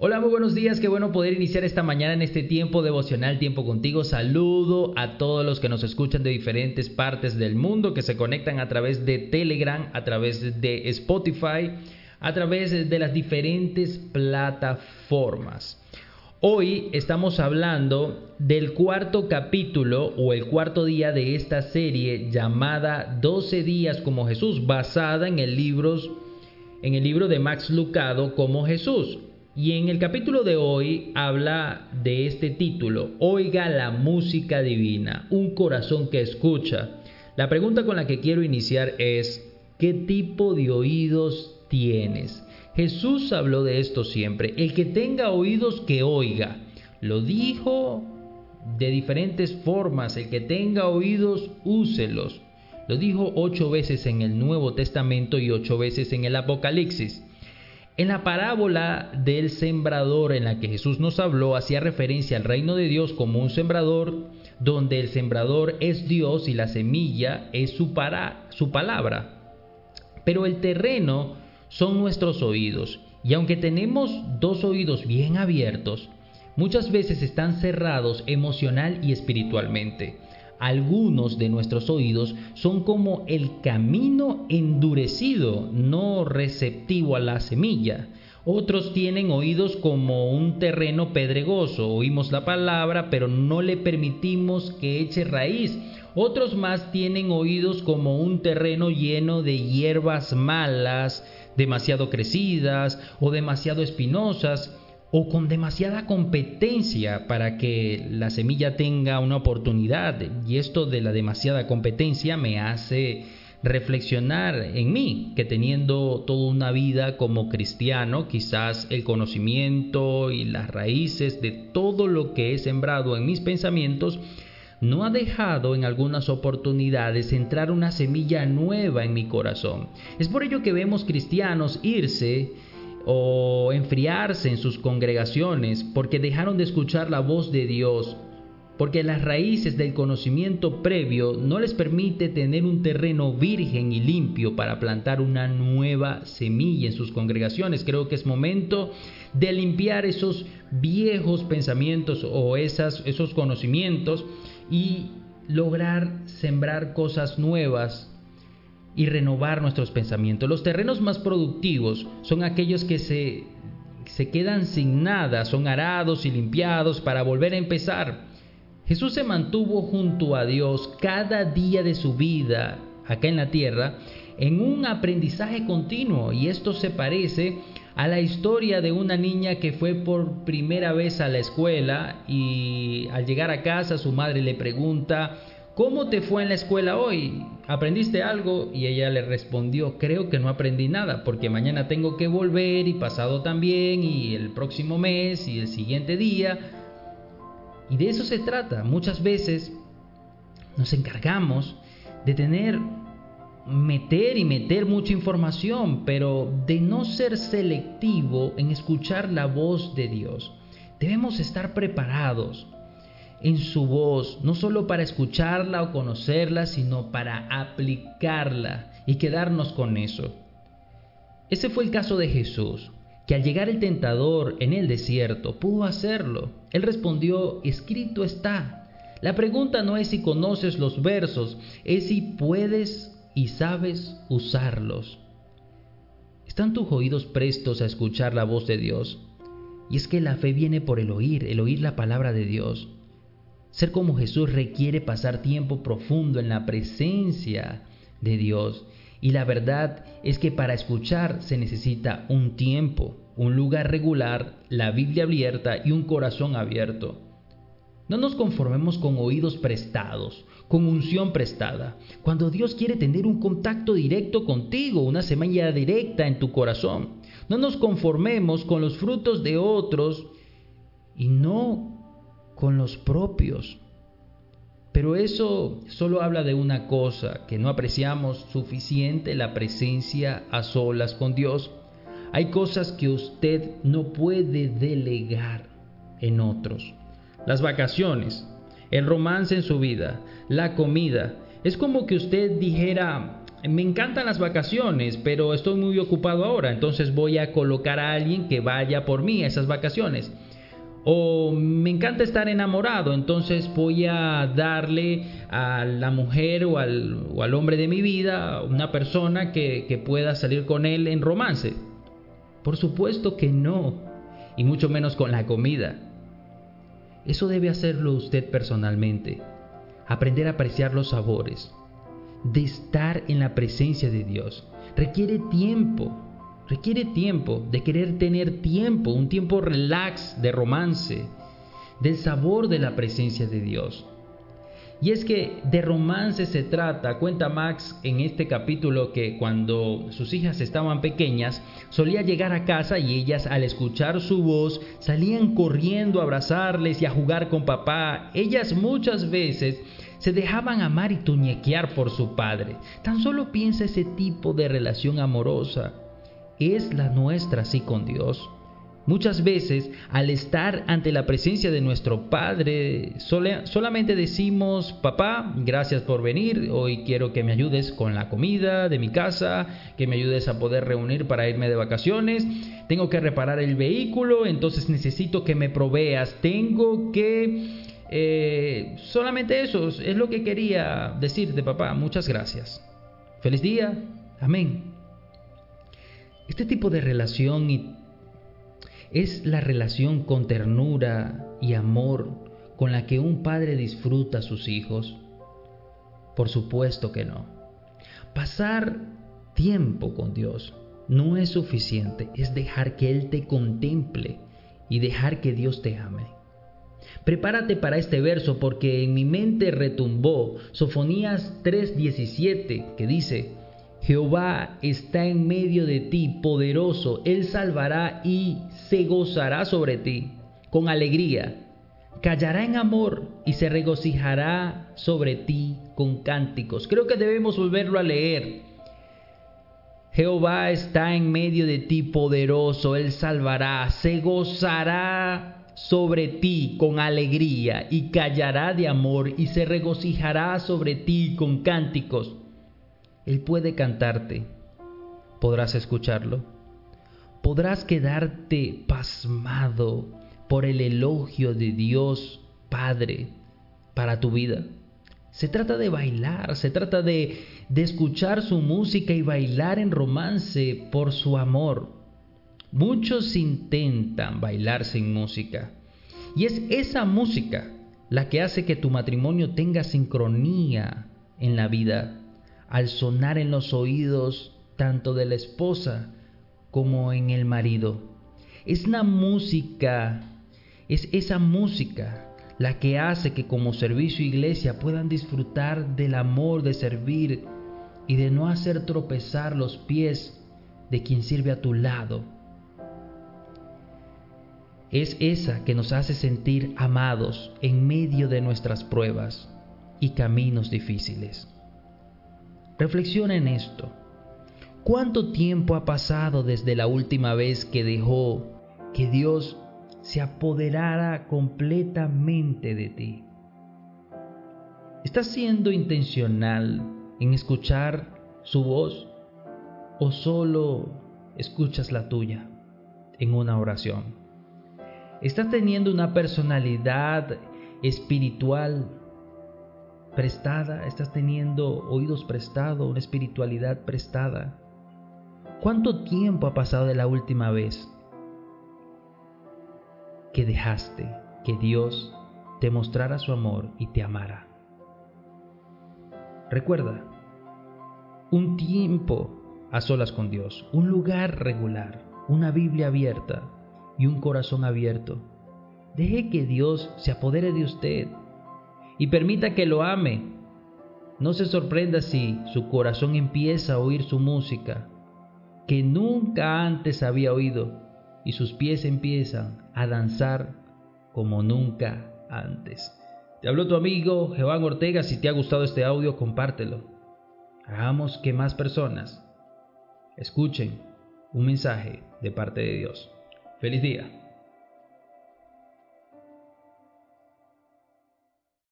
Hola, muy buenos días, qué bueno poder iniciar esta mañana en este tiempo devocional, tiempo contigo. Saludo a todos los que nos escuchan de diferentes partes del mundo, que se conectan a través de Telegram, a través de Spotify, a través de las diferentes plataformas. Hoy estamos hablando del cuarto capítulo o el cuarto día de esta serie llamada 12 días como Jesús, basada en el libro, en el libro de Max Lucado como Jesús. Y en el capítulo de hoy habla de este título, Oiga la música divina, un corazón que escucha. La pregunta con la que quiero iniciar es, ¿qué tipo de oídos tienes? Jesús habló de esto siempre, el que tenga oídos que oiga. Lo dijo de diferentes formas, el que tenga oídos, úselos. Lo dijo ocho veces en el Nuevo Testamento y ocho veces en el Apocalipsis. En la parábola del sembrador en la que Jesús nos habló, hacía referencia al reino de Dios como un sembrador, donde el sembrador es Dios y la semilla es su, su palabra. Pero el terreno son nuestros oídos, y aunque tenemos dos oídos bien abiertos, muchas veces están cerrados emocional y espiritualmente. Algunos de nuestros oídos son como el camino endurecido, no receptivo a la semilla. Otros tienen oídos como un terreno pedregoso. Oímos la palabra, pero no le permitimos que eche raíz. Otros más tienen oídos como un terreno lleno de hierbas malas, demasiado crecidas o demasiado espinosas o con demasiada competencia para que la semilla tenga una oportunidad. Y esto de la demasiada competencia me hace reflexionar en mí, que teniendo toda una vida como cristiano, quizás el conocimiento y las raíces de todo lo que he sembrado en mis pensamientos, no ha dejado en algunas oportunidades entrar una semilla nueva en mi corazón. Es por ello que vemos cristianos irse o enfriarse en sus congregaciones porque dejaron de escuchar la voz de Dios, porque las raíces del conocimiento previo no les permite tener un terreno virgen y limpio para plantar una nueva semilla en sus congregaciones. Creo que es momento de limpiar esos viejos pensamientos o esas, esos conocimientos y lograr sembrar cosas nuevas y renovar nuestros pensamientos. Los terrenos más productivos son aquellos que se, se quedan sin nada, son arados y limpiados para volver a empezar. Jesús se mantuvo junto a Dios cada día de su vida acá en la tierra en un aprendizaje continuo y esto se parece a la historia de una niña que fue por primera vez a la escuela y al llegar a casa su madre le pregunta, ¿cómo te fue en la escuela hoy? ¿Aprendiste algo? Y ella le respondió, creo que no aprendí nada, porque mañana tengo que volver y pasado también, y el próximo mes y el siguiente día. Y de eso se trata. Muchas veces nos encargamos de tener, meter y meter mucha información, pero de no ser selectivo en escuchar la voz de Dios. Debemos estar preparados en su voz, no solo para escucharla o conocerla, sino para aplicarla y quedarnos con eso. Ese fue el caso de Jesús, que al llegar el tentador en el desierto pudo hacerlo. Él respondió, escrito está. La pregunta no es si conoces los versos, es si puedes y sabes usarlos. ¿Están tus oídos prestos a escuchar la voz de Dios? Y es que la fe viene por el oír, el oír la palabra de Dios. Ser como Jesús requiere pasar tiempo profundo en la presencia de Dios. Y la verdad es que para escuchar se necesita un tiempo, un lugar regular, la Biblia abierta y un corazón abierto. No nos conformemos con oídos prestados, con unción prestada. Cuando Dios quiere tener un contacto directo contigo, una semilla directa en tu corazón. No nos conformemos con los frutos de otros y no con los propios. Pero eso solo habla de una cosa, que no apreciamos suficiente la presencia a solas con Dios. Hay cosas que usted no puede delegar en otros. Las vacaciones, el romance en su vida, la comida. Es como que usted dijera, me encantan las vacaciones, pero estoy muy ocupado ahora, entonces voy a colocar a alguien que vaya por mí a esas vacaciones. O me encanta estar enamorado, entonces voy a darle a la mujer o al, hombre de mi vida una persona que, pueda salir con él en romance. Por supuesto que no, y mucho menos con la comida. Eso debe hacerlo usted personalmente. Aprender a apreciar los sabores, de estar en la presencia de Dios. Requiere tiempo, requiere tiempo, de querer tener tiempo, un tiempo relax, de romance, del sabor de la presencia de Dios. Y es que de romance se trata, cuenta Max en este capítulo que cuando sus hijas estaban pequeñas, solía llegar a casa y ellas al escuchar su voz salían corriendo a abrazarles y a jugar con papá. Ellas muchas veces se dejaban amar y tuñequear por su padre. Tan solo piensa ese tipo de relación amorosa. Es la nuestra así con Dios. Muchas veces, al estar ante la presencia de nuestro Padre, solamente decimos, papá, gracias por venir, hoy quiero que me ayudes con la comida de mi casa, que me ayudes a poder reunir para irme de vacaciones, tengo que reparar el vehículo, entonces necesito que me proveas, tengo que eh, solamente eso es lo que quería decirte, papá. Muchas gracias. Feliz día. Amén. Este tipo de relación es la relación con ternura y amor con la que un padre disfruta a sus hijos. Por supuesto que no. Pasar tiempo con Dios no es suficiente, es dejar que Él te contemple y dejar que Dios te ame. Prepárate para este verso porque en mi mente retumbó Sofonías 3:17 que dice, Jehová está en medio de ti, poderoso, Él salvará y se gozará sobre ti con alegría. Callará en amor y se regocijará sobre ti con cánticos. Creo que debemos volverlo a leer. Jehová está en medio de ti, poderoso, Él salvará, se gozará sobre ti con alegría y callará de amor y se regocijará sobre ti con cánticos. Él puede cantarte. ¿Podrás escucharlo? ¿Podrás quedarte pasmado por el elogio de Dios Padre para tu vida? Se trata de bailar, se trata de, de escuchar su música y bailar en romance por su amor. Muchos intentan bailar sin música. Y es esa música la que hace que tu matrimonio tenga sincronía en la vida, al sonar en los oídos tanto de la esposa como en el marido. Es la música, es esa música la que hace que como servicio iglesia puedan disfrutar del amor de servir y de no hacer tropezar los pies de quien sirve a tu lado. Es esa que nos hace sentir amados en medio de nuestras pruebas y caminos difíciles. Reflexiona en esto. ¿Cuánto tiempo ha pasado desde la última vez que dejó que Dios se apoderara completamente de ti? ¿Estás siendo intencional en escuchar su voz o solo escuchas la tuya en una oración? ¿Estás teniendo una personalidad espiritual prestada? ¿Estás teniendo oídos prestados, una espiritualidad prestada? ¿Cuánto tiempo ha pasado de la última vez que dejaste que Dios te mostrara su amor y te amara? Recuerda, un tiempo a solas con Dios, un lugar regular, una Biblia abierta, y un corazón abierto. Deje que Dios se apodere de usted y permita que lo ame. No se sorprenda si su corazón empieza a oír su música, que nunca antes había oído, y sus pies empiezan a danzar como nunca antes. Te habló tu amigo Jehová Ortega. Si te ha gustado este audio, compártelo. Hagamos que más personas escuchen un mensaje de parte de Dios. Feliz día.